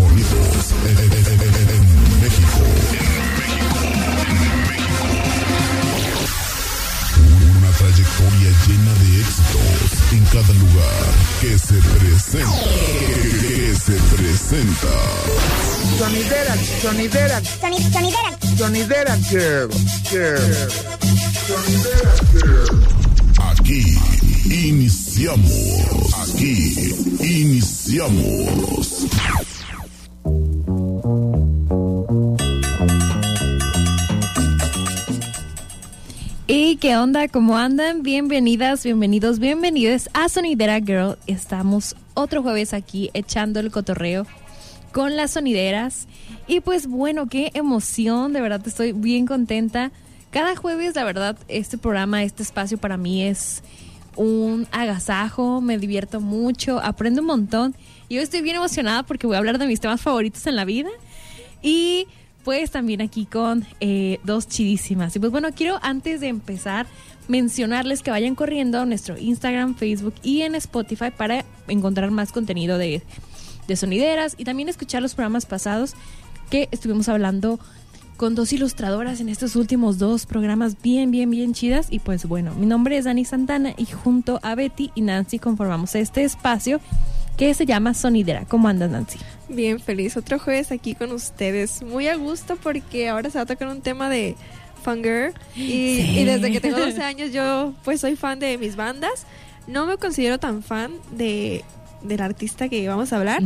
sonidos en, en- en- en- en México. Una trayectoria llena de éxitos en cada lugar que se presenta. Que se presenta. Sonidera, sonidera, Sonidera. sonidera girl, girl. Sonidera girl. Aquí iniciamos. Aquí iniciamos. ¿Y qué onda? ¿Cómo andan? Bienvenidas, bienvenidos, bienvenidos a Sonidera Girl. Estamos otro jueves aquí echando el cotorreo con las sonideras. Y pues bueno, qué emoción, de verdad estoy bien contenta. Cada jueves, la verdad, este programa, este espacio para mí es un agasajo, me divierto mucho, aprendo un montón. Y hoy estoy bien emocionada porque voy a hablar de mis temas favoritos en la vida. Y pues también aquí con eh, dos chidísimas. Y pues bueno, quiero antes de empezar mencionarles que vayan corriendo a nuestro Instagram, Facebook y en Spotify para encontrar más contenido de, de sonideras y también escuchar los programas pasados que estuvimos hablando con dos ilustradoras en estos últimos dos programas bien, bien, bien chidas. Y pues bueno, mi nombre es Dani Santana y junto a Betty y Nancy conformamos este espacio que se llama Sonidera. ¿Cómo andas, Nancy? Bien feliz, otro jueves aquí con ustedes. Muy a gusto porque ahora se va a tocar un tema de fangirl. Y, Sí. y desde que tengo 12 años yo pues soy fan de mis bandas. No me considero tan fan de del artista que vamos a hablar,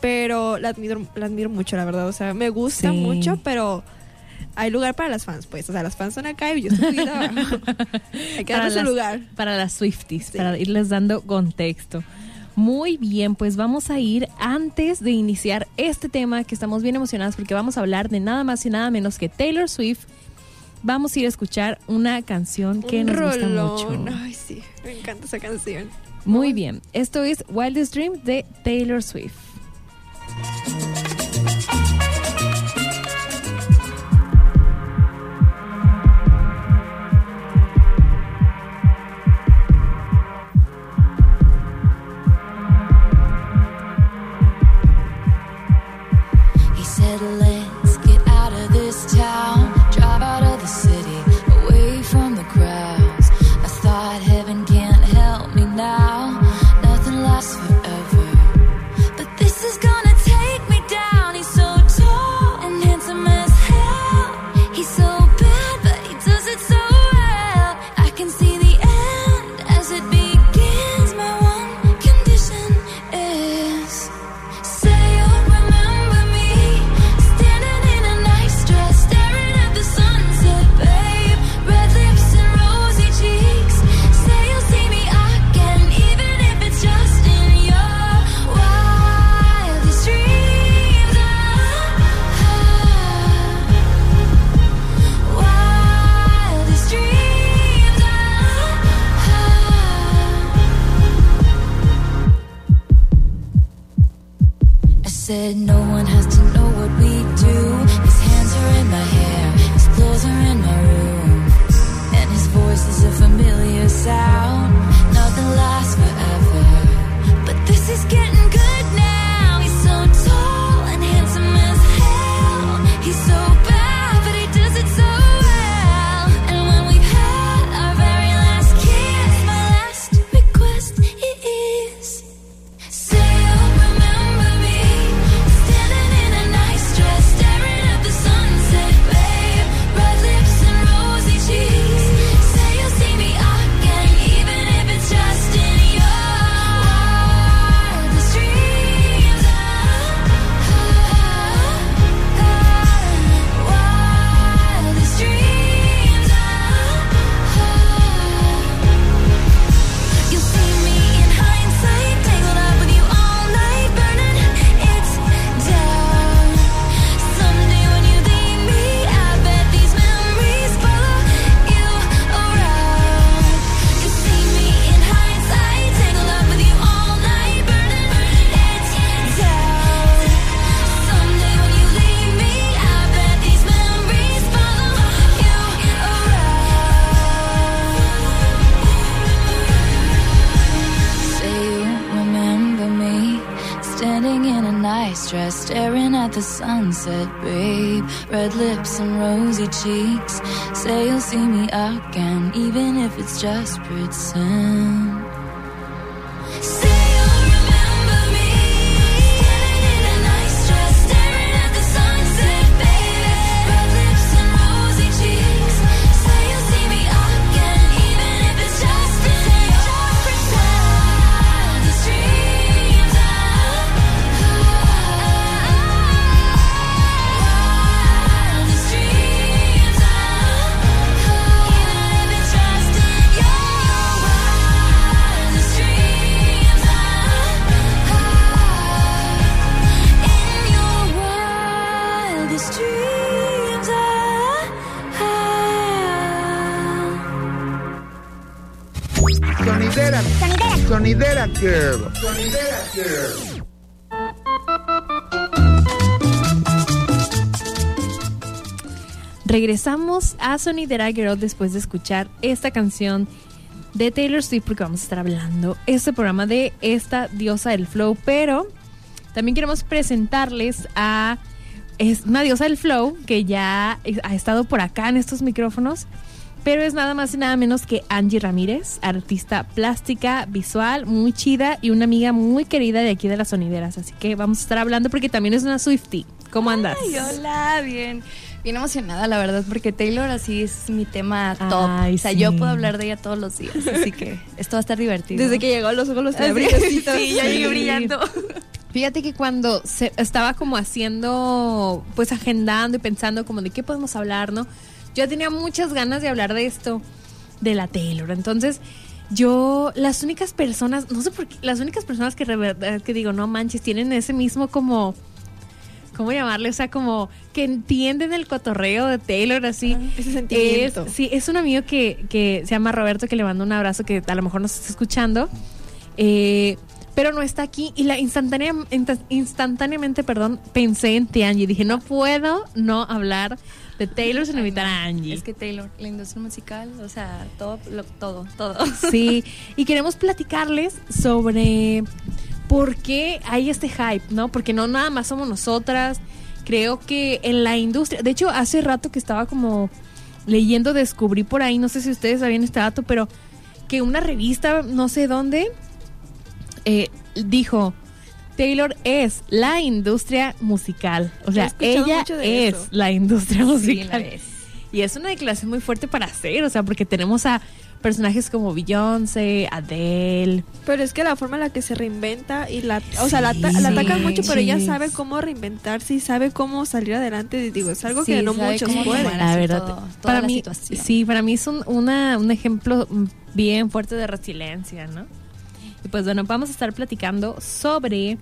pero la admiro, la admiro mucho, la verdad. O sea, me gusta Sí. mucho, pero hay lugar para las fans, pues. O sea, las fans son acá y yo estoy abajo. Hay que Para darle su las- lugar. Para las Swifties, Sí. para irles dando contexto. Muy bien, pues vamos a ir antes de iniciar este tema que estamos bien emocionados porque vamos a hablar de nada más y nada menos que Taylor Swift. Vamos a ir a escuchar una canción que un nos gusta mucho. Ay, sí, me encanta esa canción. Muy bien, esto es Wildest Dream de Taylor Swift. Nothing sunset, babe. Red lips and rosy cheeks. Say you'll see me again, even if it's just pretend. Sonidera. Sonidera Girl. Sonidera Girl. Regresamos a Sonidera Girl después de escuchar esta canción de Taylor Swift porque vamos a estar hablando este programa de esta diosa del flow, pero también queremos presentarles a una diosa del flow que ya ha estado por acá en estos micrófonos, pero es nada más y nada menos que Angie Ramírez, artista plástica, visual, muy chida y una amiga muy querida de aquí de las sonideras, así que vamos a estar hablando porque también es una Swiftie. ¿Cómo andas? Ay, hola, bien. Bien emocionada, la verdad, porque Taylor así es mi tema top. Ay, o sea, sí. yo puedo hablar de ella todos los días, así que esto va a estar divertido. Desde que llegó los ojos los tenía. Sí, ya llegué Sí. brillando. Fíjate que cuando se estaba como haciendo, pues agendando y pensando como de qué podemos hablar, ¿no? Yo tenía muchas ganas de hablar de esto, de la Taylor. Entonces, yo, las únicas personas, no sé por qué, las únicas personas que, que digo, no manches, tienen ese mismo como, ¿cómo llamarle? O sea, como que entienden el cotorreo de Taylor así. Ese sentimiento. Es, sí, es un amigo que, que se llama Roberto, que le mando un abrazo, que a lo mejor nos está escuchando. Eh, pero no está aquí. Y la instantánea, insta- instantáneamente, perdón, pensé en ti, Angie. Dije, no puedo no hablar de Taylor sin invitar a Angie. Es que Taylor, la industria musical, o sea, todo, lo- todo, todo. Sí, y queremos platicarles sobre por qué hay este hype, ¿no? Porque no nada más somos nosotras. Creo que en la industria, de hecho, hace rato que estaba como leyendo, descubrí por ahí, no sé si ustedes sabían este dato, pero que una revista, no sé dónde, eh, dijo, Taylor es la industria musical. O sea, escuchado ella mucho de es eso. la industria Sí, la musical. Y es una declaración muy fuerte para hacer, o sea, porque tenemos a personajes como Beyoncé, Adele. Pero es que la forma en la que se reinventa y la, o sea, la, la atacan mucho, pero ella sabe cómo reinventarse y sabe cómo salir adelante. Digo, es algo Sí, que no muchos pueden. La verdad, todo- toda para la mí, situación. sí, para mí es un, una, un ejemplo bien fuerte de resiliencia, ¿no? Y pues bueno, vamos a estar platicando sobre,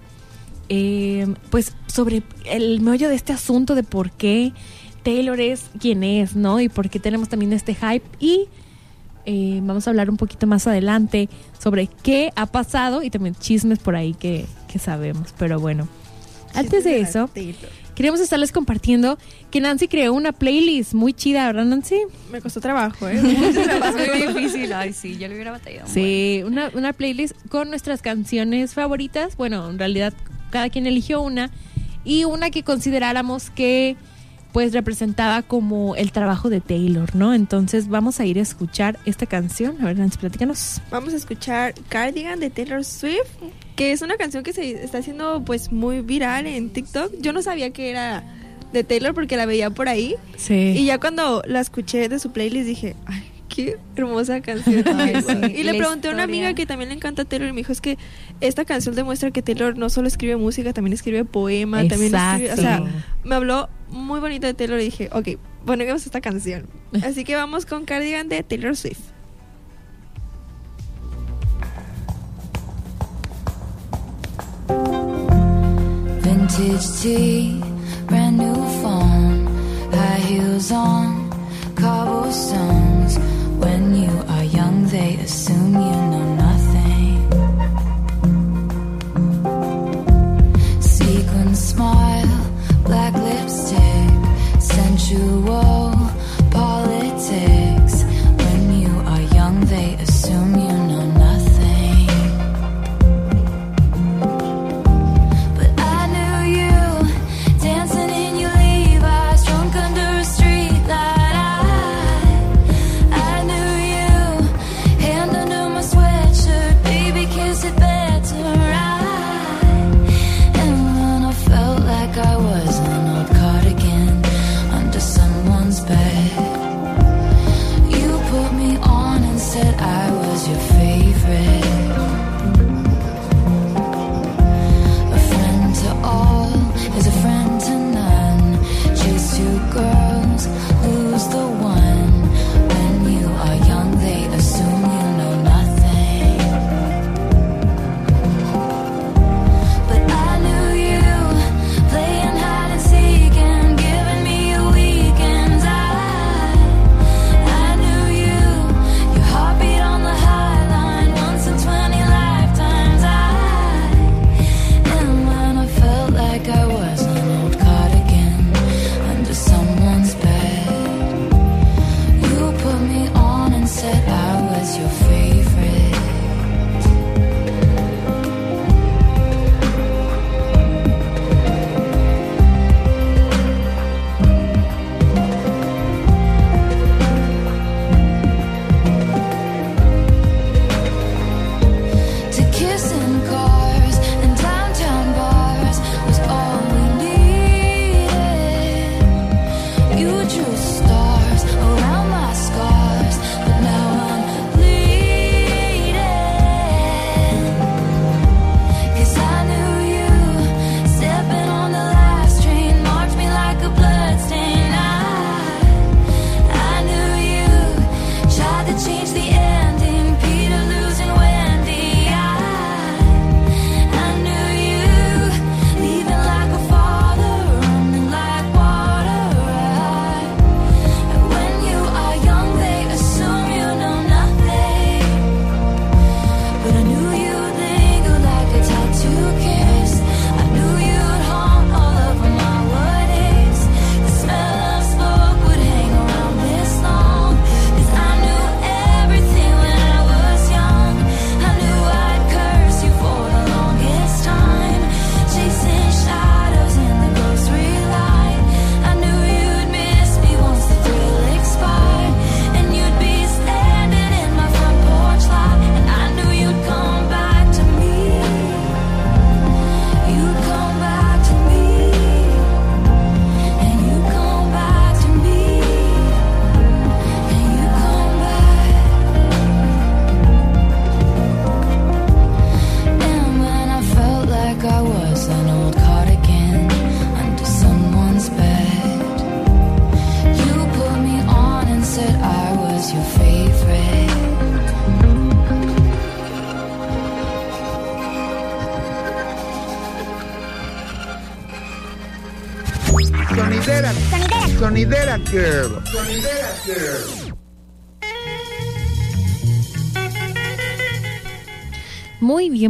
eh, pues, sobre el meollo de este asunto de por qué Taylor es quien es, ¿no? Y por qué tenemos también este hype y eh, vamos a hablar un poquito más adelante sobre qué ha pasado y también chismes por ahí que, que sabemos. Pero bueno, antes de eso, queremos estarles compartiendo que Nancy creó una playlist muy chida, ¿verdad, Nancy? Me costó trabajo, ¿eh? Es muy difícil. Ay, sí, yo le hubiera batallado. Sí, una, una playlist con nuestras canciones favoritas. Bueno, en realidad cada quien eligió una y una que consideráramos que pues representaba como el trabajo de Taylor, ¿no? Entonces vamos a ir a escuchar esta canción. A ver, Nancy, platícanos. Vamos a escuchar Cardigan de Taylor Swift, que es una canción que se está haciendo pues muy viral en TikTok. Yo no sabía que era de Taylor porque la veía por ahí. Sí. Y ya cuando la escuché de su playlist dije, ay, qué hermosa canción. Ay, sí. Y le La pregunté a una amiga que también le encanta Taylor y me dijo, es que esta canción demuestra que Taylor no solo escribe música, también escribe poema, también escribe, o sea, Exacto. me habló muy bonito de Taylor y dije, ok, ponemos esta canción. Así que vamos con Cardigan de Taylor Swift. Vintage tea, brand new phone, high heels on, cobblestones. When you are young, they assume you know nothing. Sequin smile, black lipstick, sensual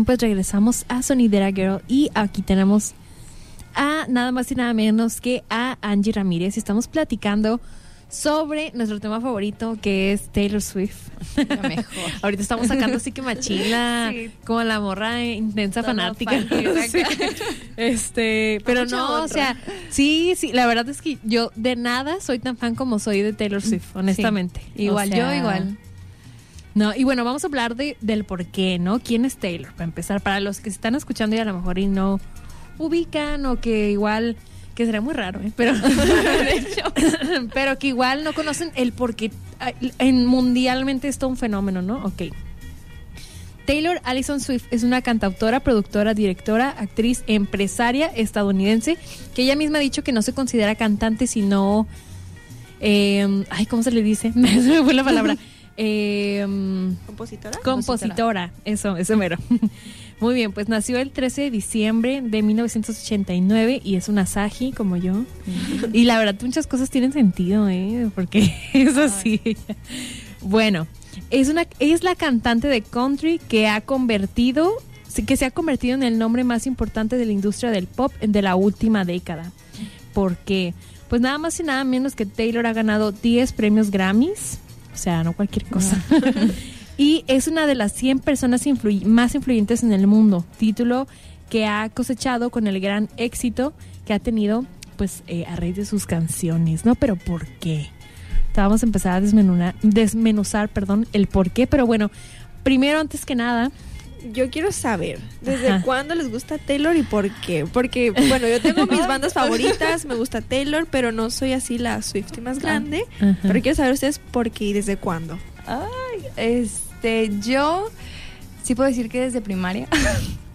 Pues regresamos a Sonidera Girl y aquí tenemos a nada más y nada menos que a Angie Ramírez. Estamos platicando sobre nuestro tema favorito que es Taylor Swift. Lo mejor. Ahorita estamos sacando así que machila, Sí. como la morra intensa Toda fanática. Sí. Este, pero no, o sea, sí, sí, la verdad es que yo de nada soy tan fan como soy de Taylor Swift, honestamente. Igual, O yo igual. No, y bueno, vamos a hablar de, del por qué, ¿no? ¿Quién es Taylor? Para empezar, para los que se están escuchando y a lo mejor y no ubican o que igual, que será muy raro, ¿eh? Pero, pero que igual no conocen el por qué en mundialmente es todo un fenómeno, ¿no? Ok. Taylor Allison Swift es una cantautora, productora, directora, actriz, empresaria estadounidense que ella misma ha dicho que no se considera cantante, sino... eh, ay, ¿cómo se le dice? Me fue la palabra. Eh, ¿Compositora? compositora, eso, eso mero. Muy bien, pues nació el 13 de diciembre de 1989 y es una Saji como yo. Y la verdad, muchas cosas tienen sentido, ¿eh? Porque es así. Bueno, es, una, es la cantante de country que ha convertido, que se ha convertido en el nombre más importante de la industria del pop de la última década. ¿Por qué? Pues nada más y nada menos que Taylor ha ganado 10 premios Grammys. O sea, no cualquier cosa. y es una de las 100 personas influy- más influyentes en el mundo. Título que ha cosechado con el gran éxito que ha tenido pues eh, a raíz de sus canciones, ¿no? Pero ¿por qué? Vamos a empezar a desmenuzar, desmenuzar perdón, el por qué, pero bueno, primero antes que nada, Yo quiero saber desde Ajá. cuándo les gusta Taylor y por qué. Porque, bueno, yo tengo mis bandas favoritas, me gusta Taylor, pero no soy así la Swiftie más grande. Ajá. Pero quiero saber ustedes por qué y desde cuándo. Ay, este, yo sí puedo decir que desde primaria.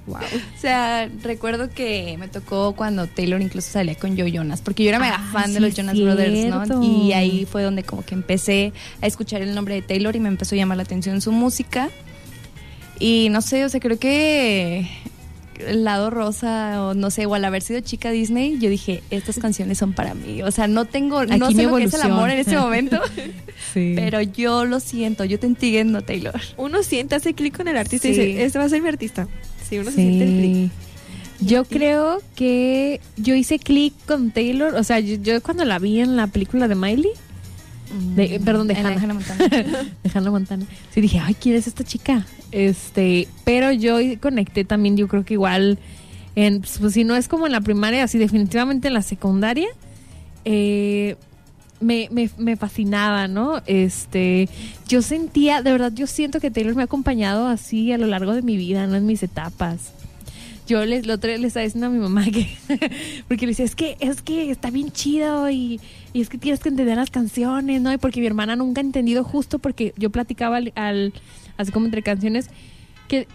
Wow. O sea, recuerdo que me tocó cuando Taylor incluso salía con Joe Jonas, porque yo era mega Ah, fan de los Jonas Brothers. ¿no? Y ahí fue donde como que empecé a escuchar el nombre de Taylor y me empezó a llamar la atención su música. Y no sé, o sea, creo que el lado rosa o no sé, o al haber sido chica Disney, yo dije, estas canciones son para mí. O sea, no tengo, no Aquí sé mi lo que es el amor en este momento, Sí. pero yo lo siento, yo te entiendo, Taylor. Uno siente, hace clic con el artista y Sí. dice, este va a ser mi artista. Sí, uno se siente el clic. Sí. Yo creo que yo hice clic con Taylor, o sea, yo, yo cuando la vi en la película de Miley, de- perdón, de Hannah. Hannah Montana. de Hannah Montana, sí dije, ay, ¿quién es esta chica? Este, pero yo conecté también, yo creo que igual, en, pues si no es como en la primaria, así definitivamente en la secundaria, eh, me, me, me fascinaba, ¿no? Este, yo sentía, de verdad, yo siento que Taylor me ha acompañado así a lo largo de mi vida, ¿no? En mis etapas. Yo les, lo otro le estaba diciendo a mi mamá que, porque le decía, es que, es que está bien chido y, y es que tienes que entender las canciones, ¿no? Y porque mi hermana nunca ha entendido justo porque yo platicaba al, al- así como entre canciones, que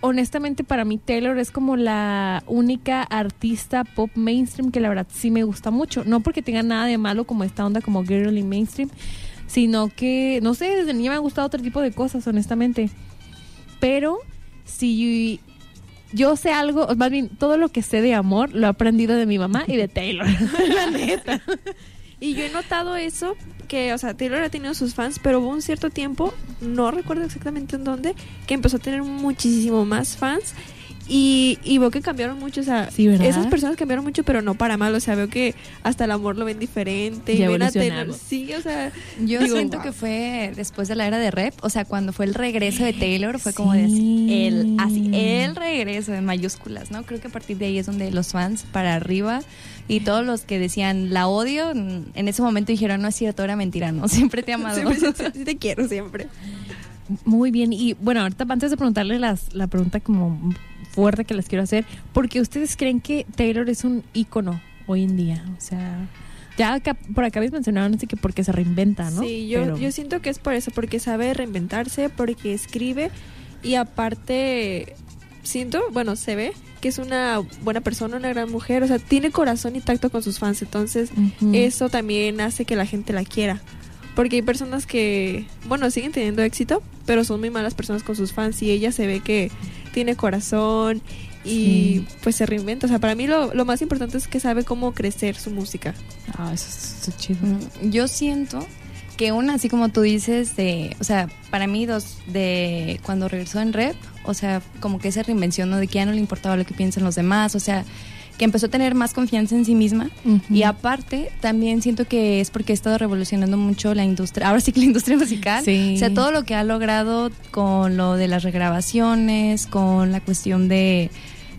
honestamente para mí Taylor es como la única artista pop mainstream que la verdad sí me gusta mucho. No porque tenga nada de malo como esta onda como girly mainstream, sino que, no sé, desde niña me ha gustado otro tipo de cosas, honestamente. Pero si yo sé algo, más bien todo lo que sé de amor lo he aprendido de mi mamá y de Taylor. la neta. Y yo he notado eso, que, o sea, Taylor ha tenido sus fans, pero hubo un cierto tiempo, no recuerdo exactamente en dónde, que empezó a tener muchísimo más fans. Y, y veo que cambiaron mucho, o sea, esas personas cambiaron mucho, pero no para mal, o sea, veo que hasta el amor lo ven diferente. Ya ven a Taylor, evolucionaron. sí, o sea, Yo Digo, siento wow. que fue después de la era de rap, o sea, cuando fue el regreso de Taylor, fue como de Sí. así, el, así, el regreso en mayúsculas, ¿no? Creo que a partir de ahí es donde los fans para arriba y todos los que decían la odio, en ese momento dijeron, no es cierto, era mentira, no, siempre te he amado. siempre, sí te quiero siempre. Muy bien, y bueno, ahorita antes de preguntarle las, la pregunta como fuerte que les quiero hacer, porque ustedes creen que Taylor es un ícono hoy en día, o sea, ya acá, por acá habéis mencionado, no sé qué, porque se reinventa, ¿no? Sí, yo, Pero- yo siento que es por eso, porque sabe reinventarse, porque escribe y aparte siento, bueno, se ve que es una buena persona, una gran mujer, o sea, tiene corazón y tacto con sus fans, entonces eso también hace que la gente la quiera. Porque hay personas que, bueno, siguen teniendo éxito, pero son muy malas personas con sus fans y ella se ve que tiene corazón y pues se reinventa. O sea, para mí lo, lo más importante es que sabe cómo crecer su música. Ah, eso es, chido. Mm, Yo siento que una, así como tú dices, de, o sea, para mí dos, de cuando regresó en rep, o sea, como que esa reinvención, ¿no? De que ya no le importaba lo que piensan los demás, o sea, que empezó a tener más confianza en sí misma. Y aparte, también siento que es porque ha estado revolucionando mucho la industria, ahora sí que la industria musical. Sí. O sea, todo lo que ha logrado con lo de las regrabaciones, con la cuestión de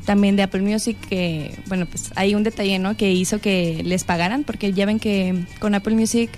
también de Apple Music, que, bueno, pues hay un detalle, ¿no? Que hizo que les pagaran, porque ya ven que con Apple Music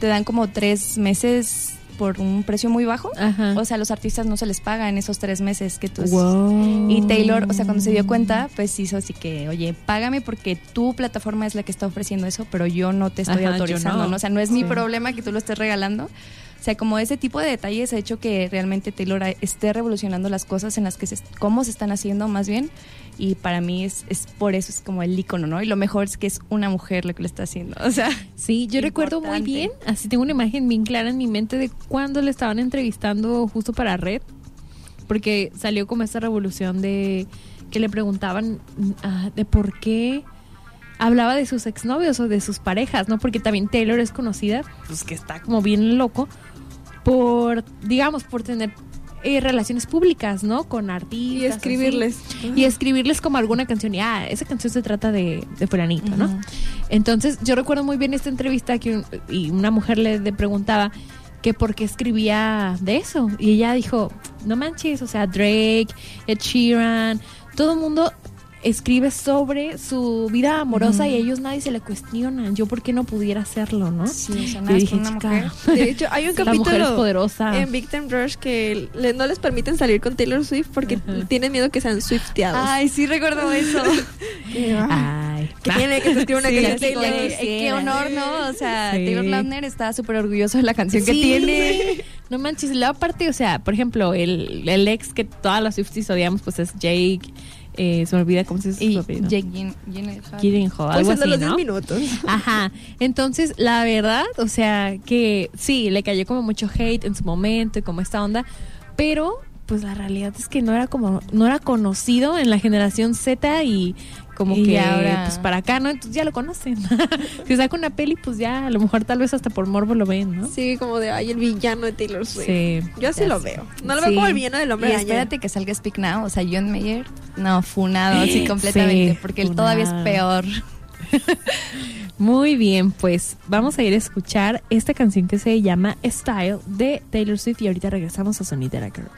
te dan como tres meses por un precio muy bajo. Ajá. O sea, a los artistas no se les paga en esos tres meses que tú... Wow. Y Taylor, o sea, cuando se dio cuenta, pues hizo así que, oye, págame porque tu plataforma es la que está ofreciendo eso, pero yo no te estoy Ajá, autorizando, no. no. O sea, no es mi Sí. problema que tú lo estés regalando. O sea, como ese tipo de detalles ha hecho que realmente Taylor esté revolucionando las cosas en las que se, cómo se están haciendo más bien. Y para mí es, es por eso es como el icono, ¿no? Y lo mejor es que es una mujer lo que lo está haciendo. O sea, Sí, yo recuerdo muy bien, así tengo una imagen bien clara en mi mente de cuando le estaban entrevistando justo para Red, porque salió como esta revolución de que le preguntaban ah, de por qué hablaba de sus exnovios o de sus parejas, ¿no? Porque también Taylor es conocida, pues que está como bien loco por, digamos, por tener eh, relaciones públicas, ¿no? Con artistas. Y escribirles. así. Y escribirles como alguna canción. Y, ah, esa canción se trata de, de fulanito, ¿no? Entonces, yo recuerdo muy bien esta entrevista que un- y una mujer le, le preguntaba que por qué escribía de eso. Y ella dijo, no manches, o sea, Drake, Ed Sheeran, todo el mundo escribe sobre su vida amorosa y a ellos nadie se le cuestiona. Yo, ¿por qué no pudiera hacerlo, no? sí, o sea, Y nada, es dije, una "Chica, mujer. De hecho, hay un la mujer es capítulo poderosa. en Victim Rush que le- no les permiten salir con Taylor Swift porque Ajá. tienen miedo que sean swifteados. Ay, sí recuerdo eso. Ay, que tiene que se escribe una Sí, canción Taylor. Eh, qué honor, ¿no? O sea, Sí. Taylor Lautner está súper orgulloso de la canción que tiene. No manches, y luego aparte, o sea, por ejemplo, el, el ex que todas las Swifties odiamos, pues es Jake. Eh, se me olvida cómo se dice Y su apellido. Jake Gyllen- Gyllenhaal. Gyllenhaal, Pues algo así, los 10 ¿no? minutos. Ajá. Entonces, la verdad, o sea, que sí, le cayó como mucho hate en su momento y como esta onda, pero pues la realidad es que no era como no era conocido en la generación Z y como Y que ahora- pues para acá, ¿no? Entonces ya lo conocen. si saca una peli, pues ya a lo mejor tal vez hasta por morbo lo ven, ¿no? Sí, como de, ay, el villano de Taylor Swift. Sí. Yo así lo sé. veo. No lo Sí. veo como el villano del hombre Y espérate que salga Speak Now, o sea, John Mayer, no, funado así completamente, Sí, porque él todavía es peor. Muy bien, pues vamos a ir a escuchar esta canción que se llama Style de Taylor Swift y ahorita regresamos a Sonidera Girl.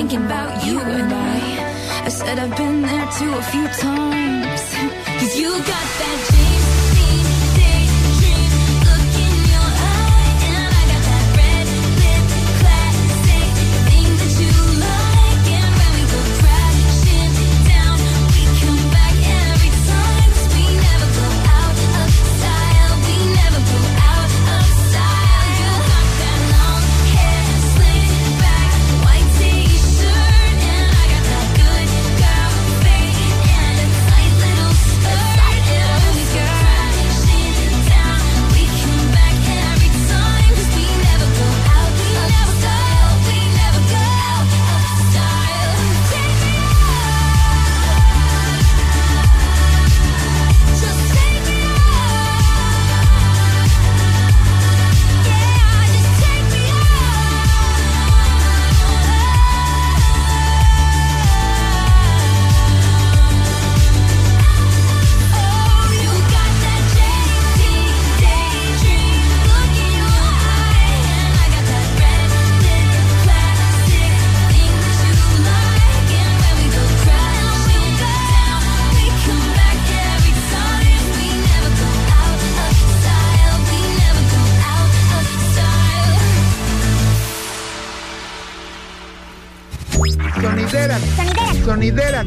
thinking about you and I. I said I've been there too a few times. Cause you got that James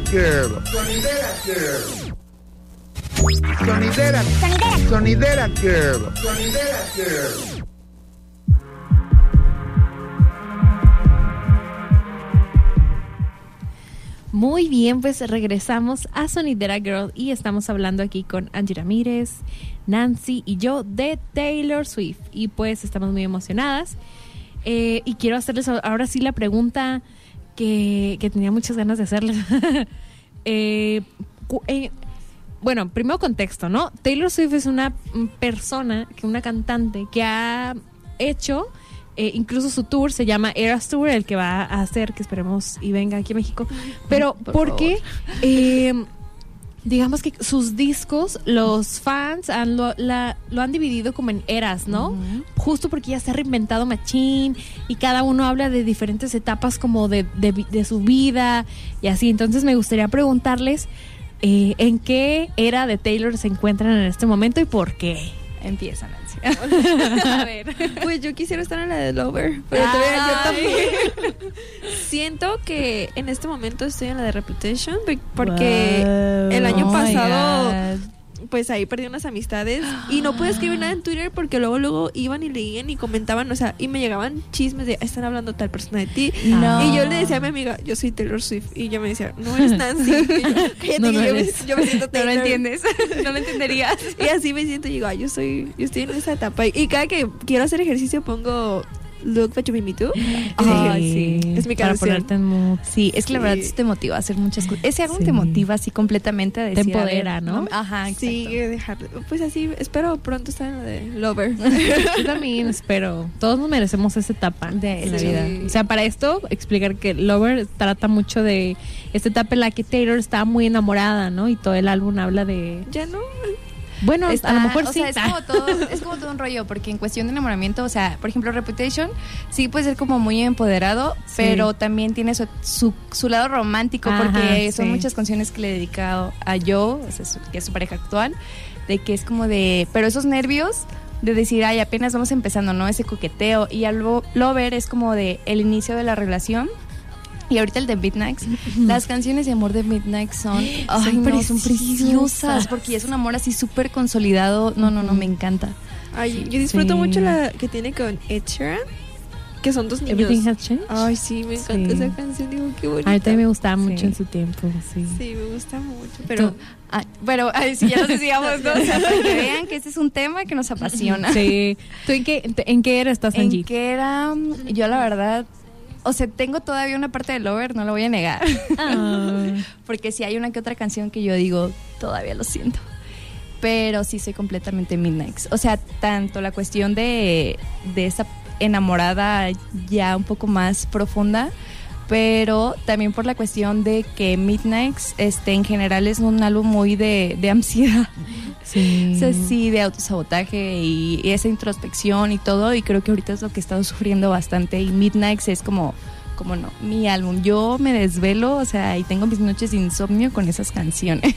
Sonidera Girl. Sonidera. Sonidera Girl. Sonidera Girl. Muy bien, pues regresamos a Sonidera Girl y estamos hablando aquí con Angie Ramírez, Nancy y yo de Taylor Swift. Y pues estamos muy emocionadas. Eh, y quiero hacerles ahora sí la pregunta que, que tenía muchas ganas de hacerles. Eh, eh, bueno, primero contexto, ¿no? Taylor Swift es una persona, que una cantante que ha hecho eh, incluso su tour se llama Eras Tour, el que va a hacer, que esperemos y venga aquí a México. Pero, Por ¿por qué? Eh, digamos que sus discos, los fans han, lo, la- lo han dividido como en eras, ¿no? Justo porque ya se ha reinventado Machine y cada uno habla de diferentes etapas como de, de de su vida y así. Entonces me gustaría preguntarles eh, en qué era de Taylor se encuentran en este momento y por qué. Empieza, Nancy. A ver. Pues yo quisiera estar en la de Lover, pero todavía yo también. Siento que en este momento estoy en la de Reputation porque el año Oh pasado. Pues ahí perdí unas amistades y no pude escribir nada en Twitter porque luego luego iban y leían y comentaban, o sea, y me llegaban chismes de están hablando tal persona de ti. No. Y yo le decía a mi amiga, yo soy Taylor Swift y ella me decía, no eres Nancy. Yo, "Cállate, No, no yo, me, eres. yo me siento No Taylor. lo entiendes. no lo entenderías. Y así me siento y digo, ay, yo soy, yo estoy en esa etapa. Y cada que quiero hacer ejercicio pongo Look What You Made Me Do. Ay, dije, es mi para canción. ponerte en mood. Sí, es que la verdad Sí. sí te motiva a hacer muchas cosas. Ese álbum Sí. te motiva así completamente a decir. a empodera, ¿no? Ajá, exacto. Sí, dejar. Pues así, espero pronto estar en la de Lover. Yo también espero. Todos nos merecemos esa etapa De en la vida. O sea, para esto, explicar que Lover trata mucho de esta etapa en la que Taylor está muy enamorada, ¿no? Y todo el álbum habla de. ya no. Bueno, Está- a lo mejor o sí. sea, es como, todo, es como todo un rollo, porque en cuestión de enamoramiento, o sea, por ejemplo, Reputation sí puede ser como muy empoderado, Sí. pero también tiene su, su, su lado romántico, Ajá, porque son sí. muchas canciones que le he dedicado a Joe, o sea, su- que es su pareja actual, de que es como de, pero esos nervios de decir, ay, apenas vamos empezando, ¿no? Ese coqueteo, y algo, Lover es como de el inicio de la relación. Y ahorita el de Midnight, las canciones de amor de Midnight son, ay, no, son preciosas. preciosas, porque es un amor así súper consolidado. No, no, no, me encanta. Ay, yo disfruto Sí. mucho la que tiene con Ed Sheeran, que son dos niños. Everything has changed. Ay, sí, me encanta Sí. esa canción. Digo, qué bonita. A mí también me gustaba mucho Sí. en su tiempo, sí. Sí, me gusta mucho. Pero Tú- Ah, pero ay, sí, ya nos decíamos, ¿no? O sea, para que vean que este es un tema que nos apasiona. Sí. ¿Tú en qué, en qué era estás, Angie? En que era, yo la verdad, o sea, tengo todavía una parte de Lover, no lo voy a negar. Ah. Porque si hay una que otra canción que yo digo, todavía lo siento. Pero sí soy completamente Midnight. O sea, tanto la cuestión de, de esa enamorada ya un poco más profunda, pero también por la cuestión de que Midnight este, en general es un álbum muy de, de ansiedad. Sí. O sea, sí, de autosabotaje y, y esa introspección y todo. Y creo que ahorita es lo que he estado sufriendo bastante. Y Midnight es como cómo no, mi álbum. Yo me desvelo, o sea, y tengo mis noches de insomnio con esas canciones.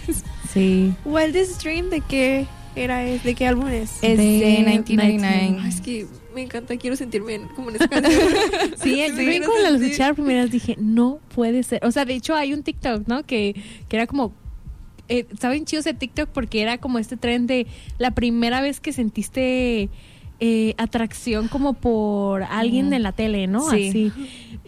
Sí. Wildest Dream, ¿de qué era? es? ¿De qué álbum es? Es De de 1999. Ay, es que me encanta, quiero sentirme en- como en esa canción. Sí, yo también cuando la sentir- escuché la primera vez dije, no puede ser. O sea, de hecho hay un TikTok, ¿no? Que, que era como... Eh, estaba bien chido ese TikTok porque era como este tren de la primera vez que sentiste eh, atracción como por alguien Mm. en la tele, ¿no? Sí. Así.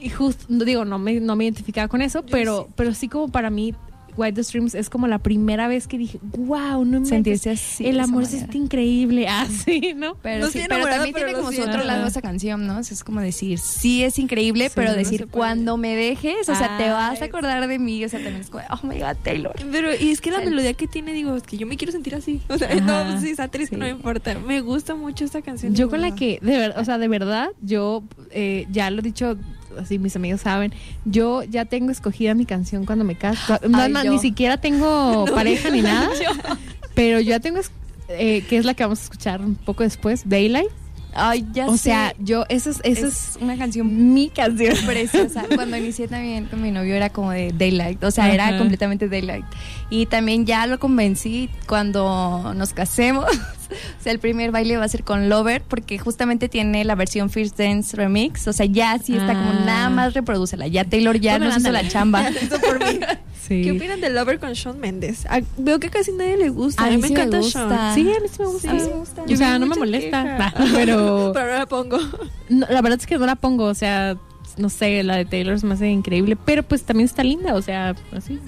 Y justo, digo, no me, no me identificaba con eso, pero, pero sí como para mí... White Streams es como la primera vez que dije, wow, no me Sentirse así. el amor es este increíble, así, ¿no? Pero, No sí, pero también pero tiene como su otro lado esa canción, ¿no? O sea, es como decir, sí es increíble, Sí, pero no decir, cuando me dejes, o sea, te vas a acordar de mí. O sea, también es como, oh my god, Taylor. Pero, y es que la melodía que tiene, digo, es que yo me quiero sentir así. O sea, Ajá. no, si está triste, Sí. no me importa. Me gusta mucho esta canción. Yo con la que, de verdad, o sea, de verdad, yo eh, ya lo he dicho, así mis amigos saben, yo ya tengo escogida mi canción cuando me caso. No, Ay, no, yo. ni siquiera tengo pareja ni nada, pero yo ya tengo, eh, que es la que vamos a escuchar un poco después, Daylight. Ay, ya o sé. sea, yo, esa es, esa es es una canción mi canción. preciosa. Cuando inicié también con mi novio era como de Daylight, o sea, Ajá. era completamente Daylight. Y también ya lo convencí cuando nos casemos. O sea, el primer baile va a ser con Lover porque justamente tiene la versión First Dance Remix, o sea, ya sí está como Ah. nada más reproducela. Ya Taylor ya Bueno, nos hizo la chamba. Eso por mí. Sí. ¿Qué opinan de Lover con Shawn Mendes? Ah, veo que casi nadie le gusta. A mí, me sí me encanta gusta. Shawn. Sí, a mí sí me gusta. A mí sí me gusta. O Yo sea, vi no me molesta, pero Pero no la pongo. no, la verdad es que no la pongo, o sea, no sé, la de Taylor se me hace increíble, pero pues también está linda, o sea, así.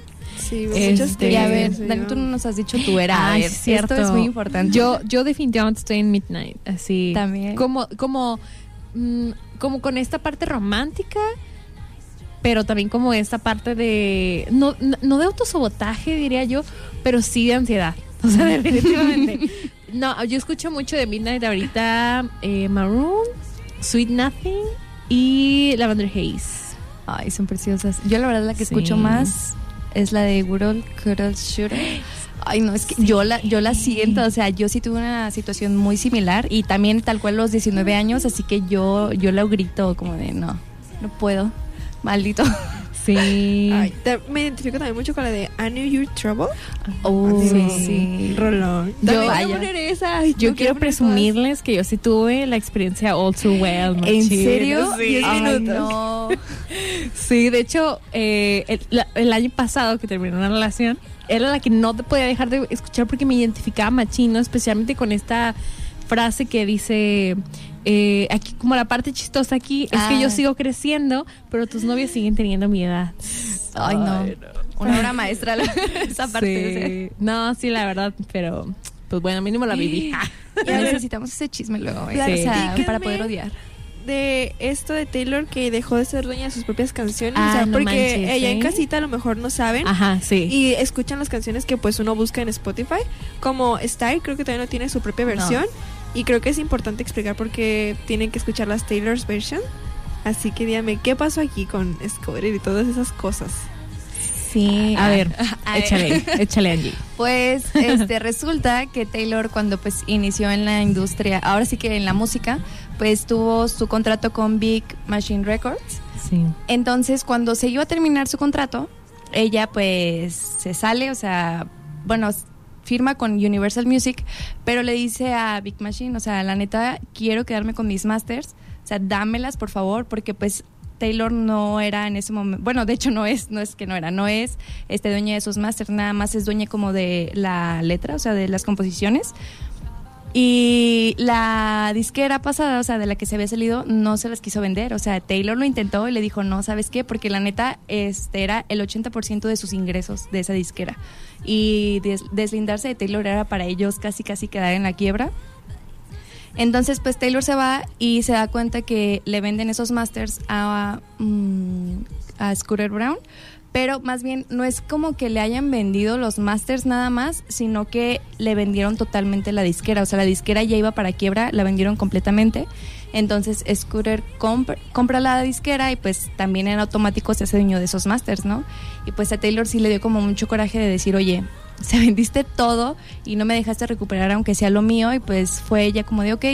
Sí, Este, muchas Y a ver, Dani, tú no nos has dicho tu era. A ver, cierto. Esto es muy importante. Yo, yo definitivamente estoy en Midnight, así. También. Como, como, mm, como con esta parte romántica, pero también como esta parte de, no, no, no de autosabotaje, diría yo, pero sí de ansiedad. O sea, definitivamente. no, yo escucho mucho de Midnight ahorita, eh, Maroon, Sweet Nothing y Lavender Haze. Ay, son preciosas. Yo la verdad la que Sí. escucho más es la de Girl Cuddle Shooter. Ay, no, es que yo la yo la siento, o sea, yo sí tuve una situación muy similar y también tal cual los 19 años, así que yo yo la grito como de no, no puedo. Maldito. Sí. Ay, te- me identifico también mucho con la de I Knew Your Trouble. Oh, Sí. sí. Rolón. Yo- vaya. poner esa. Yo quiero presumirles que yo sí tuve la experiencia all too well. ¿En serio? Sí. Diez Ay, minutos. no. Sí, de hecho, eh, el, la- el año pasado que terminé una relación, era la que no te podía dejar de escuchar porque me identificaba machino, especialmente con esta frase que dice, eh, aquí como la parte chistosa aquí, es que Ah. yo sigo creciendo, pero tus novios siguen teniendo mi edad. Ay, no. Una obra maestra la- esa parte. sea. No, sí, la verdad, pero pues bueno, mínimo la viví. Ya necesitamos ese chisme luego, ¿eh? Claro, o sea, para poder odiar. de esto de Taylor que dejó de ser dueña de sus propias canciones. Ah, o sea, no porque manches, ella en ¿eh? casita a lo mejor no saben. Ajá, sí. Y escuchan las canciones que pues uno busca en Spotify. Como Style, creo que también no tiene su propia versión. Y creo que es importante explicar por qué tienen que escuchar las Taylor's version. Así que dígame, ¿qué pasó aquí con Discovery y todas esas cosas? Sí. a ver, A ver. échale, échale Angie. Pues este resulta que Taylor cuando pues inició en la industria, ahora sí que en la música, pues tuvo su contrato con Big Machine Records. Sí. Entonces, cuando se iba a terminar su contrato, ella pues se sale, o sea, bueno, firma con Universal Music, pero le dice a Big Machine, o sea, la neta, quiero quedarme con mis masters, o sea, dámelas por favor, porque pues Taylor no era en ese momento, bueno, de hecho no es, no es que no era, no es este dueña de sus masters, nada más es dueña como de la letra, o sea, de las composiciones. Y la disquera pasada, o sea, de la que se había salido, no se las quiso vender. O sea, Taylor lo intentó y le dijo, no, ¿sabes qué? Porque la neta, este era el 80% de sus ingresos de esa disquera. Y des- deslindarse de Taylor era para ellos casi, casi quedar en la quiebra. Entonces, pues Taylor se va y se da cuenta que le venden esos masters a, mm, a Scooter Brown, pero más bien no es como que le hayan vendido los masters nada más, sino que le vendieron totalmente la disquera. O sea, la disquera ya iba para quiebra, la vendieron completamente. Entonces, Scooter compra, la disquera y pues también en automático se hace dueño de esos masters, ¿no? Y pues a Taylor sí le dio como mucho coraje de decir, oye, se vendiste todo y no me dejaste recuperar aunque sea lo mío y pues fue ella como de, ok,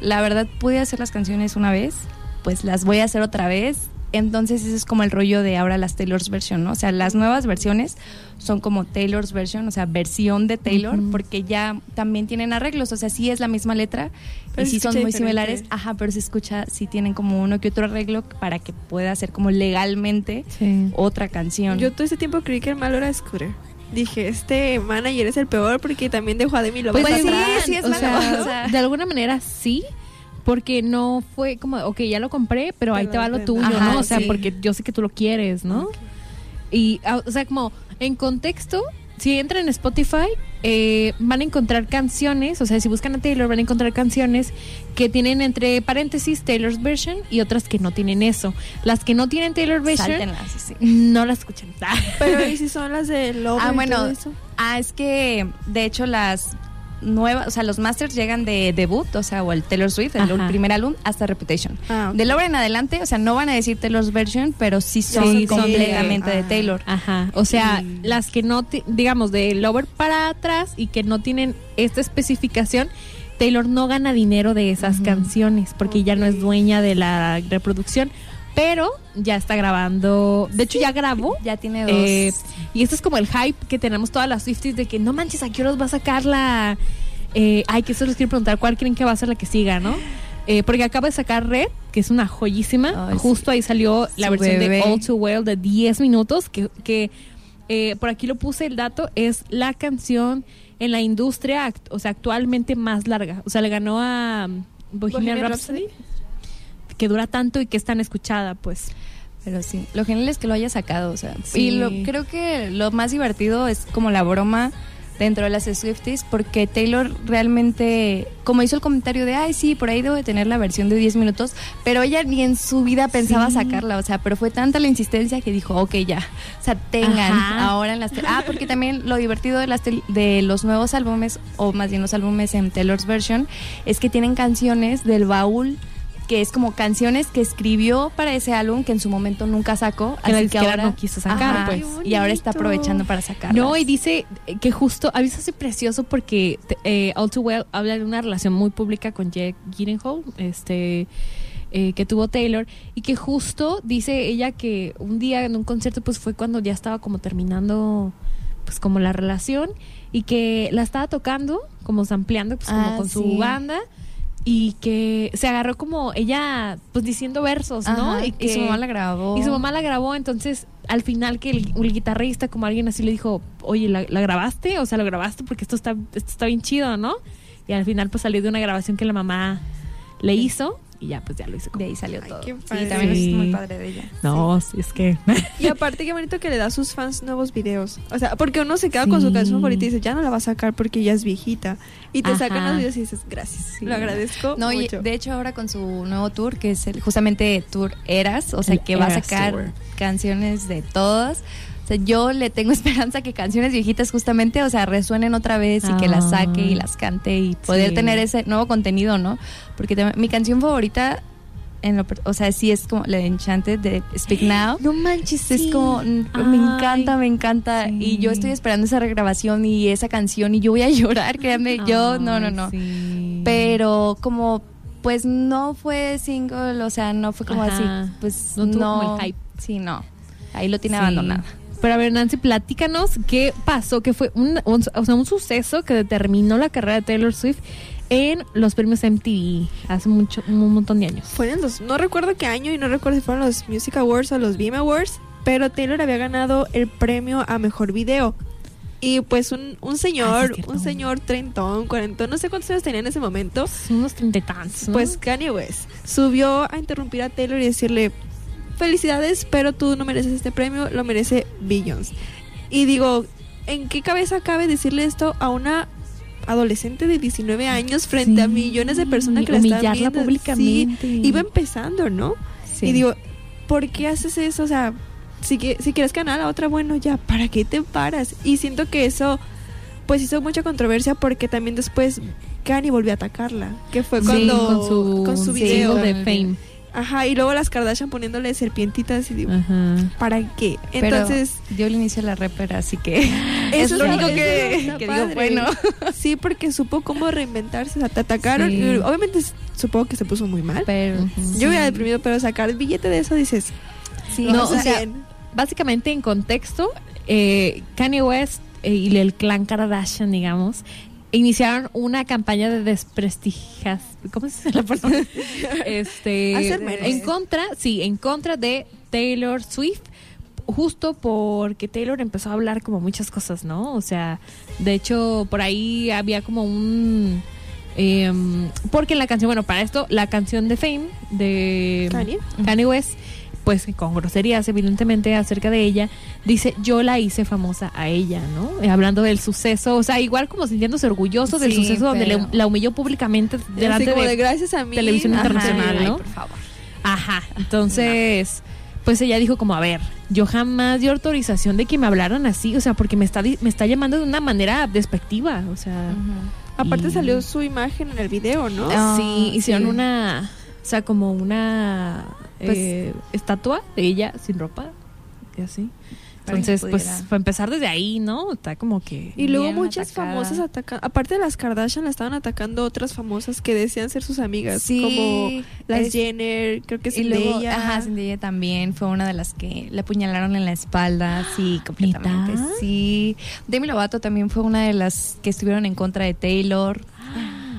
la verdad pude hacer las canciones una vez, pues las voy a hacer otra vez. Entonces ese es como el rollo de ahora las Taylor's version, ¿no? O sea, las nuevas versiones son como Taylor's version, o sea, versión de Taylor, porque ya también tienen arreglos, o sea, sí es la misma letra Pero y sí son muy diferente. similares, ajá, pero se escucha, sí tienen como uno que otro arreglo para que pueda ser como legalmente Sí. otra canción. Yo todo ese tiempo creí que el malo era Scooter. Dije, este manager es el peor porque también dejó a Demi Lovato Pues sí, atrás. sí es o malo, sea, o sea. de alguna manera sí, porque no fue como, ok, ya lo compré, pero ahí te va lo tuyo, Ajá, ¿no? O sea, sí. porque yo sé que tú lo quieres, ¿no? Y, ah, o sea, como en contexto, si entran en Spotify, eh, van a encontrar canciones, o sea, si buscan a Taylor, van a encontrar canciones que tienen entre paréntesis Taylor's version y otras que no tienen eso. Las que no tienen Taylor version, Sáltenlas, sí. no las escuchan. Pero ¿y si son las de Lover Ah, bueno. Ah, es que de hecho las nuevas, o sea, los masters llegan de debut, o sea, o el Taylor Swift, el Ajá. primer álbum, hasta Reputation. Ah. De Lover en adelante, o sea, no van a decir Taylor's version, pero sí son Sí, completamente de- de ah. Taylor. Ajá, o sea, las que no, ti- digamos, de Lover para atrás y que no tienen esta especificación, Taylor no gana dinero de esas canciones porque ya no es dueña de la reproducción, pero ya está grabando, de hecho ya grabó. Ya tiene dos. eh, y esto es como el hype que tenemos todas las Swifties de que no manches, ¿a qué horas va a sacar la...? eh, ay, que eso les quiero preguntar, ¿cuál creen que va a ser la que siga, no? Eh, porque acaba de sacar Red, que es una joyísima. Ay, Justo ahí salió la Su versión bebé. de All Too Well de 10 minutos, que, que eh, por aquí lo puse el dato, es la canción en la industria, o sea, actualmente más larga. O sea, le ganó a um, Bohemian, Bohemian Rhapsody, que dura tanto y que es tan escuchada, pues. Pero sí, lo genial es que lo haya sacado, o sea. Sí. Y lo, creo que lo más divertido es como la broma dentro de las Swifties, porque Taylor realmente, como hizo el comentario de, ay, sí, por ahí debo de tener la versión de 10 minutos, pero ella ni en su vida pensaba Sí. sacarla, o sea, pero fue tanta la insistencia que dijo, ok, ya, o sea, tengan Ajá. ahora en las... Ah, porque también lo divertido de, las de los nuevos álbumes, o más bien los álbumes en Taylor's version, es que tienen canciones del baúl que es como canciones que escribió para ese álbum que en su momento nunca sacó, Que así que ahora no quiso sacar, Ajá, pues. Y ahora está aprovechando para sacarlas. No, y dice que justo, a veces es precioso porque eh, All Too Well habla de una relación muy pública con Jack Gyllenhaal, este, eh, que tuvo Taylor, y que justo dice ella que un día en un concierto pues fue cuando ya estaba como terminando pues como la relación y que la estaba tocando, como sampleando, pues como Ah, con su banda. Y que se agarró como ella, pues diciendo versos, ¿no? Ajá, y, que su mamá la grabó. y su mamá la grabó, entonces al final que el, el guitarrista, como alguien así le dijo, oye, ¿la, la grabaste? O sea, ¿lo grabaste? Porque esto está, esto está bien chido, ¿no? Y al final pues salió de una grabación que la mamá le hizo y ya pues ya lo hizo. como- De ahí salió Ay, todo. qué Sí, también Sí. es muy padre de ella. No, sí, es que... Y aparte, qué bonito que le da a sus fans nuevos videos. O sea, porque uno se queda con su canción favorita y dice, ya no la va a sacar porque ya es viejita. Y te Ajá. sacan los videos y dices, gracias. Sí. Lo agradezco No, y mucho. de hecho ahora con su nuevo tour, que es el, justamente Tour Eras, o sea, El que va a sacar Tour. canciones de todas. O sea, yo le tengo esperanza que canciones viejitas justamente, o sea, resuenen otra vez y que las saque y Ah. las cante y poder Sí. tener ese nuevo contenido, ¿no? Porque también- mi canción favorita, en lo, o sea, sí es como la de Enchanted de Speak Now. No manches, Es como, mm, me encanta, me encanta. sí. Y yo estoy esperando esa regrabación y esa canción y yo voy a llorar, créanme. Yo, no, no, no. Pero como, pues no fue single, o sea, no fue como Ajá. así. Pues No no. tuvo como el hype. Sí, no. Ahí lo tiene Sí. Pero a ver, Nancy, platícanos qué pasó, que fue un, un- o sea, un suceso que determinó la carrera de Taylor Swift en los premios MTV hace mucho, un montón de años. Fueron los, no recuerdo qué año y no recuerdo si fueron los Music Awards o los Beam Awards, pero Taylor había ganado el premio a mejor video. Y pues un, un Ah, sí, señor, cierto. un señor treintón, cuarentón, no sé cuántos años tenía en ese momento, unos treinta y tantos, ¿no? pues Kanye West subió a interrumpir a Taylor y decirle, felicidades, pero tú no mereces este premio, lo merece Billions. Y digo, ¿en qué cabeza cabe decirle esto a una adolescente de 19 años frente a Sí. millones de personas que la están viendo? públicamente. Sí, iba empezando, ¿no? Sí. Y digo, ¿por qué haces eso? O sea, si, que- si quieres ganar a la otra, bueno, ya, ¿para qué te paras? Y siento que eso, pues hizo mucha controversia porque también después Kanye volvió a atacarla, que fue Sí, cuando con su, con su sí, video. de Fame. Ajá, y luego las Kardashian poniéndole serpientitas y digo, Ajá. ¿para qué? Pero Entonces, dio el inicio la rapera, así que es Eso lo está- único que, que digo, bueno. sí, porque supo cómo reinventarse, o sea, te atacaron Sí. y obviamente supongo que se puso muy mal. Pero. Yo hubiera deprimido, pero sacar el billete de eso dices, Sí, Lo no, o sea, bien. básicamente en contexto, eh, Kanye West eh, y el clan Kardashian, digamos, iniciaron una campaña de desprestigias, ¿cómo se dice la palabra? este, en contra, sí, en contra de Taylor Swift, justo porque Taylor empezó a hablar como muchas cosas, ¿no? O sea, de hecho, por ahí había como un em, porque en la canción, bueno, para esto, la canción de Fame de Kanye. Kanye West, pues con groserías evidentemente acerca de ella, dice yo la hice famosa a ella, ¿no? Eh, hablando del suceso, o sea, igual como sintiéndose orgulloso del Sí, suceso donde le- la humilló públicamente delante como de, de gracias a mí. televisión Ajá. internacional, Ay, ¿no? por favor. Ajá, entonces, pues ella dijo como, a ver, yo jamás di autorización de que me hablaran así, o sea, porque me está, di- me está llamando de una manera despectiva, o sea... Aparte Y- salió su imagen en el video, ¿no? Ah, sí, hicieron sí. una, o sea, como una Pues- eh, estatua de ella sin ropa y así. Entonces, pues, para empezar desde ahí, ¿no? Está como que... Y luego muchas atacada. famosas atacando. Aparte de las Kardashian, la estaban atacando otras famosas que decían ser sus amigas. Sí, como las es- Jenner, creo que Zendaya. ajá, Zendaya también fue una de las que le apuñalaron en la espalda, sí, completamente, sí. Demi Lovato también fue una de las que estuvieron en contra de Taylor.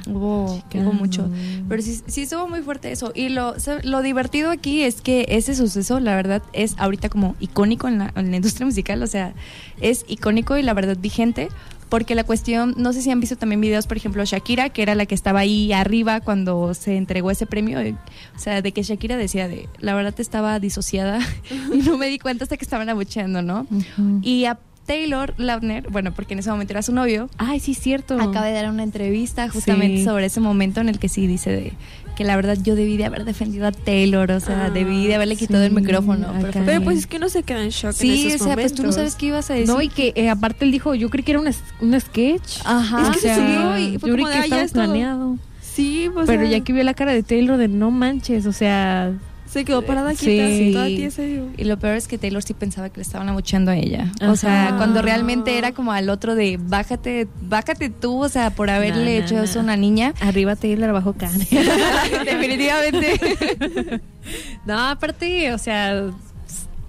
Hubo, hubo mucho. Pero sí, sí estuvo muy fuerte eso. Y lo, lo divertido aquí es que ese suceso, la verdad, es ahorita como icónico en la, en la industria musical. O sea, es icónico y la verdad vigente. Porque la cuestión, no sé si han visto también videos, por ejemplo, Shakira, que era la que estaba ahí arriba cuando se entregó ese premio. O sea, de que Shakira decía de, la verdad estaba disociada y no me di cuenta hasta que estaban abucheando, ¿no? Ujú. Y a Taylor Lautner, bueno, porque en ese momento era su novio, Ay, sí, cierto. acaba de dar una entrevista justamente Sí. sobre ese momento en el que sí dice de que la verdad yo debí de haber defendido a Taylor, o sea, Ah, debí de haberle quitado el sí, micrófono. acá. Pero pues es que uno se queda en shock en sí, o sea, pues tú no sabes qué ibas a decir. No, y que eh, aparte él dijo, yo creí que era un, es- un sketch. Ajá. Es que se O sea, subió y fue yo como creí de, que "Ah, estaba es todo". planeado. Sí, pues. Pero ya que vio la cara de Taylor de no manches, o sea, Se quedó parada Sí. quieta, toda tiesa. y lo peor es que Taylor sí pensaba que le estaban abucheando a ella. Ajá. O sea, cuando realmente era como al otro de bájate, bájate tú, o sea, por haberle No, no, hecho no. eso a una niña. arriba Taylor, abajo Kanye. Definitivamente. no, aparte, o sea,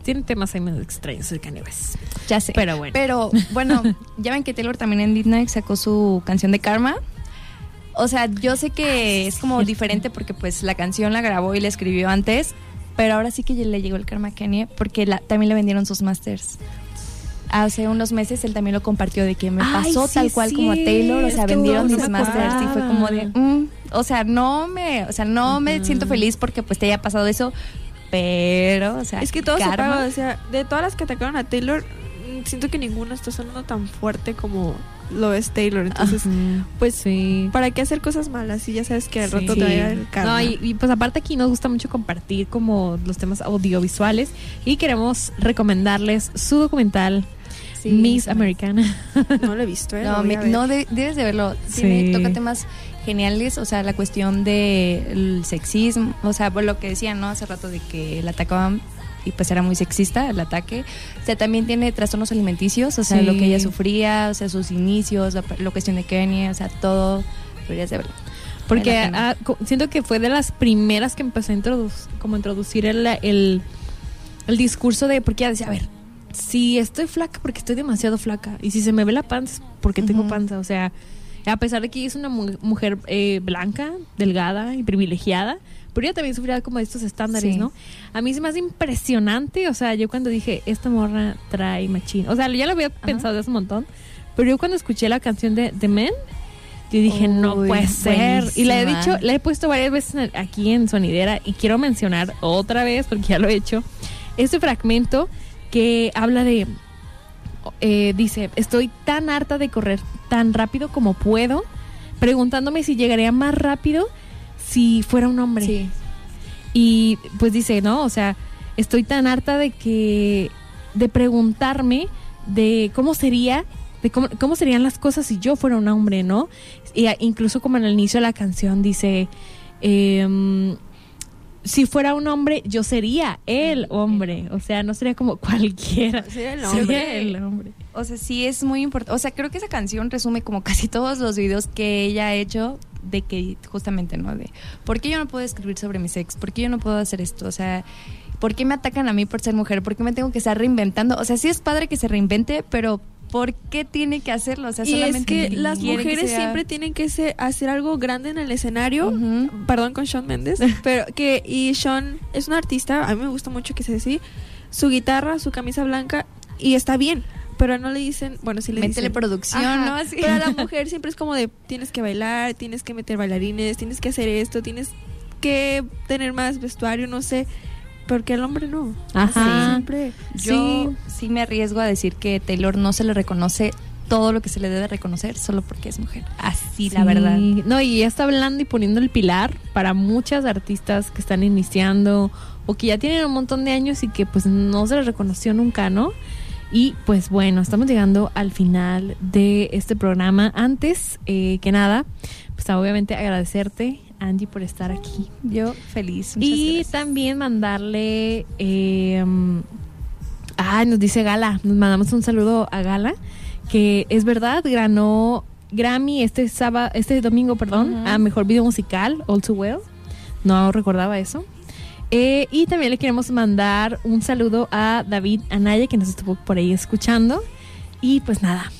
tiene temas ahí medio extraños el Kanye West. ya sé. Pero bueno. Pero bueno, ya ven que Taylor también en Midnight sacó su canción de Karma. O sea, yo sé que es como diferente porque pues la canción la grabó y la escribió antes, pero ahora sí que le llegó el Karma a Kanye porque la- también le vendieron sus masters. Hace unos meses él también lo compartió de que me Ay, pasó sí tal cual como a Taylor, o sea, vendieron mis masters y fue como de, mm, o sea, no me, o sea, no me siento feliz porque pues te haya pasado eso, pero, o sea, Es que todo se paga, o sea, de todas las que atacaron a Taylor, siento que ninguna está sonando tan fuerte como lo es Taylor. Entonces, pues, sí. ¿para qué hacer cosas malas? Y ya sabes que al rato te va a llegar el karma. No, y, y, pues aparte aquí nos gusta mucho compartir como los temas audiovisuales y queremos recomendarles su documental Sí, Miss. Americana. No lo he visto, ¿eh? No, me- de- debes de verlo. Tiene, Sí. toca temas geniales, o sea, la cuestión del sexismo, o sea, por lo que decían, ¿no? Hace rato de que la atacaban y pues era muy sexista el ataque. O sea, también tiene trastornos alimenticios, o sea, Sí. lo que ella sufría, o sea, sus inicios, la, la cuestión de Kenia, o sea, todo. Deberías de verlo. Porque ah, siento que fue de las primeras que empezó a introducir, como introducir el, el, el discurso de, porque ella decía, a ver, si estoy flaca, porque estoy demasiado flaca. Y si se me ve la panza, porque tengo Ujú. panza. O sea, a pesar de que ella es una mu- mujer eh, blanca, delgada y privilegiada, pero ella también sufría como de estos estándares, Sí. ¿no? A mí se me hace impresionante, o sea, yo cuando dije, esta morra trae machín, o sea, ya lo había pensado desde hace un montón, pero yo cuando escuché la canción de The Men, yo dije, no Uy, puede ser. Y le he dicho, le he puesto varias veces aquí en Sonidera y quiero mencionar otra vez, porque ya lo he hecho, este fragmento que habla de, eh, dice, estoy tan harta de correr tan rápido como puedo, preguntándome si llegaría más rápido si fuera un hombre. Sí. Y pues dice, ¿no? O sea, estoy tan harta de que, de preguntarme de cómo sería, de cómo, cómo serían las cosas si yo fuera un hombre, ¿no? Y a- incluso como en el inicio de la canción dice, em, si fuera un hombre, yo sería el hombre. O sea, no sería como cualquiera. Sería el Sería hombre. el hombre. O sea, sí es muy importante. O sea, creo que esa canción resume como casi todos los videos que ella ha hecho de que justamente, ¿no? De, ¿por qué yo no puedo escribir sobre mi sex? ¿Por qué yo no puedo hacer esto? O sea, ¿por qué me atacan a mí por ser mujer? ¿Por qué me tengo que estar reinventando? O sea, sí es padre que se reinvente, pero ¿por qué tiene que hacerlo? O sea, Y es solamente que las quiere que mujeres sea- siempre tienen que se- hacer algo grande en el escenario. Ujú. Perdón con Sean Mendes, pero que y Sean es un artista, a mí me gusta mucho que se así, su guitarra, su camisa blanca y está bien, pero no le dicen, bueno, sí le Métele dicen. producción, Ajá, ¿no? Así. Pero a la mujer siempre es como de tienes que bailar, tienes que meter bailarines, tienes que hacer esto, tienes que tener más vestuario, no sé, porque al hombre no. Ajá. Siempre. Yo sí. me arriesgo a decir que Taylor no se le reconoce todo lo que se le debe reconocer solo porque es mujer. Así, la Sí. verdad. No, y ya está hablando y poniendo el pilar para muchas artistas que están iniciando o que ya tienen un montón de años y que pues no se les reconoció nunca, ¿no? Y pues bueno, estamos llegando al final de este programa. Antes eh, que nada, pues obviamente agradecerte, Angie, por estar aquí. Yo feliz. muchas Y gracias. también mandarle. Eh, ah, nos dice Gala. Nos mandamos un saludo a Gala. Que es verdad, ganó Grammy este sábado, este domingo, perdón, a mejor video musical, All Too Well. No recordaba eso. Eh, y también le queremos mandar un saludo a David Anaya, que nos estuvo por ahí escuchando. Y pues nada,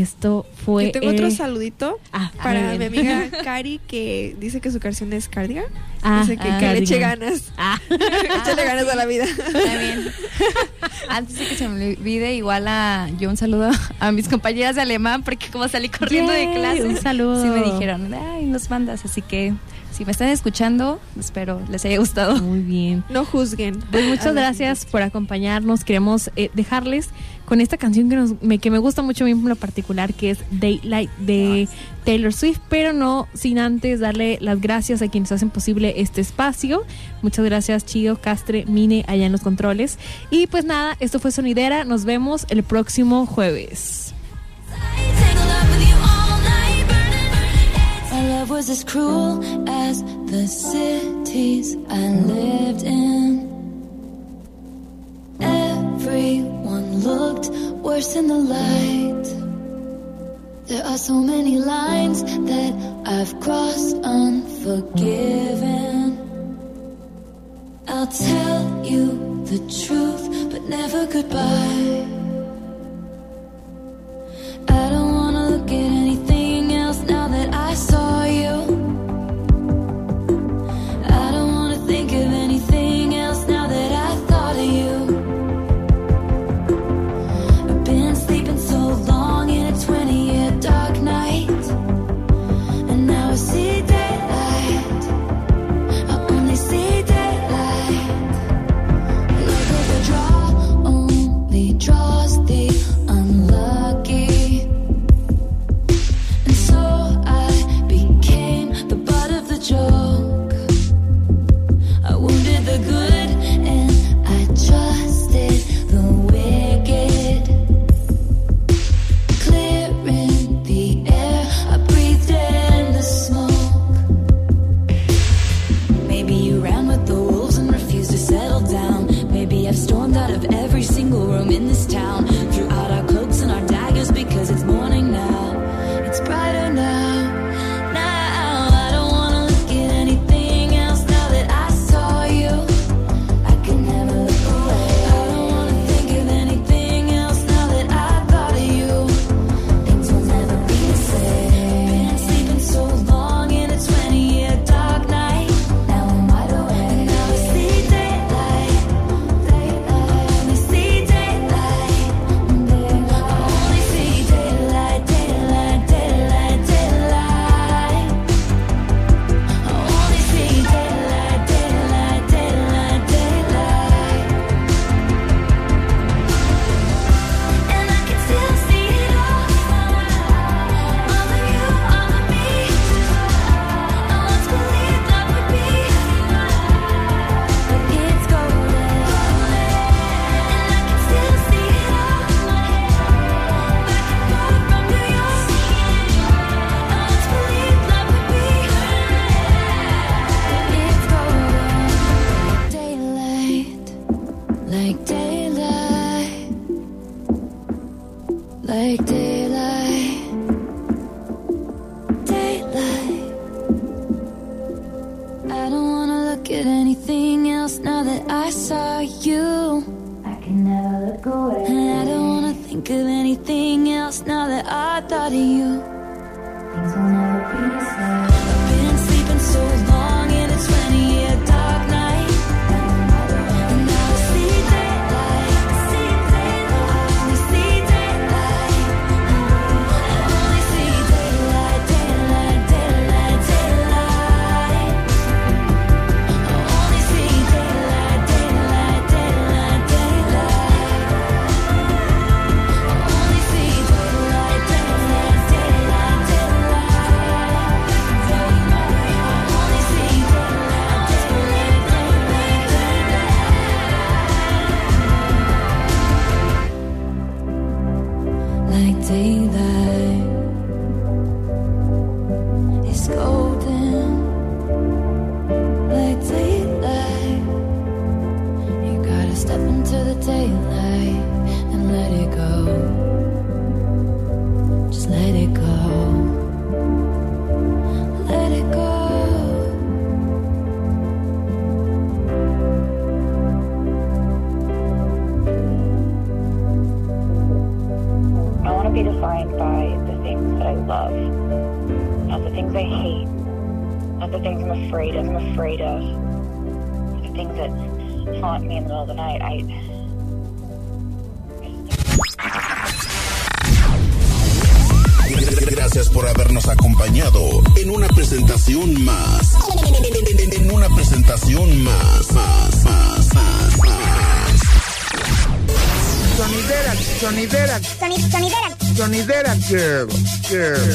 esto fue. Yo tengo otro saludito ah, para mi amiga Cari que dice que su canción es Cardigan. Ah, dice que, ah, que le eche ganas. Ah. Échale ganas a la vida. Está bien. Antes de que se me olvide, igual a yo un saludo a mis compañeras de alemán, porque como salí corriendo Yay, de clase, un saludo. sí me dijeron, ay, nos mandas, así que si me están escuchando, espero les haya gustado. Muy bien. No juzguen. Pues muchas gracias por acompañarnos. Queremos eh, dejarles con esta canción que, nos, me, que me gusta mucho a mí en lo particular, que es Daylight de Taylor Swift, pero no sin antes darle las gracias a quienes hacen posible este espacio. Muchas gracias, Chido, Castre, Mine, allá en los controles. Y pues nada, esto fue Sonidera. Nos vemos el próximo jueves. My love was as cruel as the cities I lived in. Everyone looked worse in the light. There are so many lines that I've crossed unforgiven. I'll tell you the truth, but never goodbye. Sonidera girl,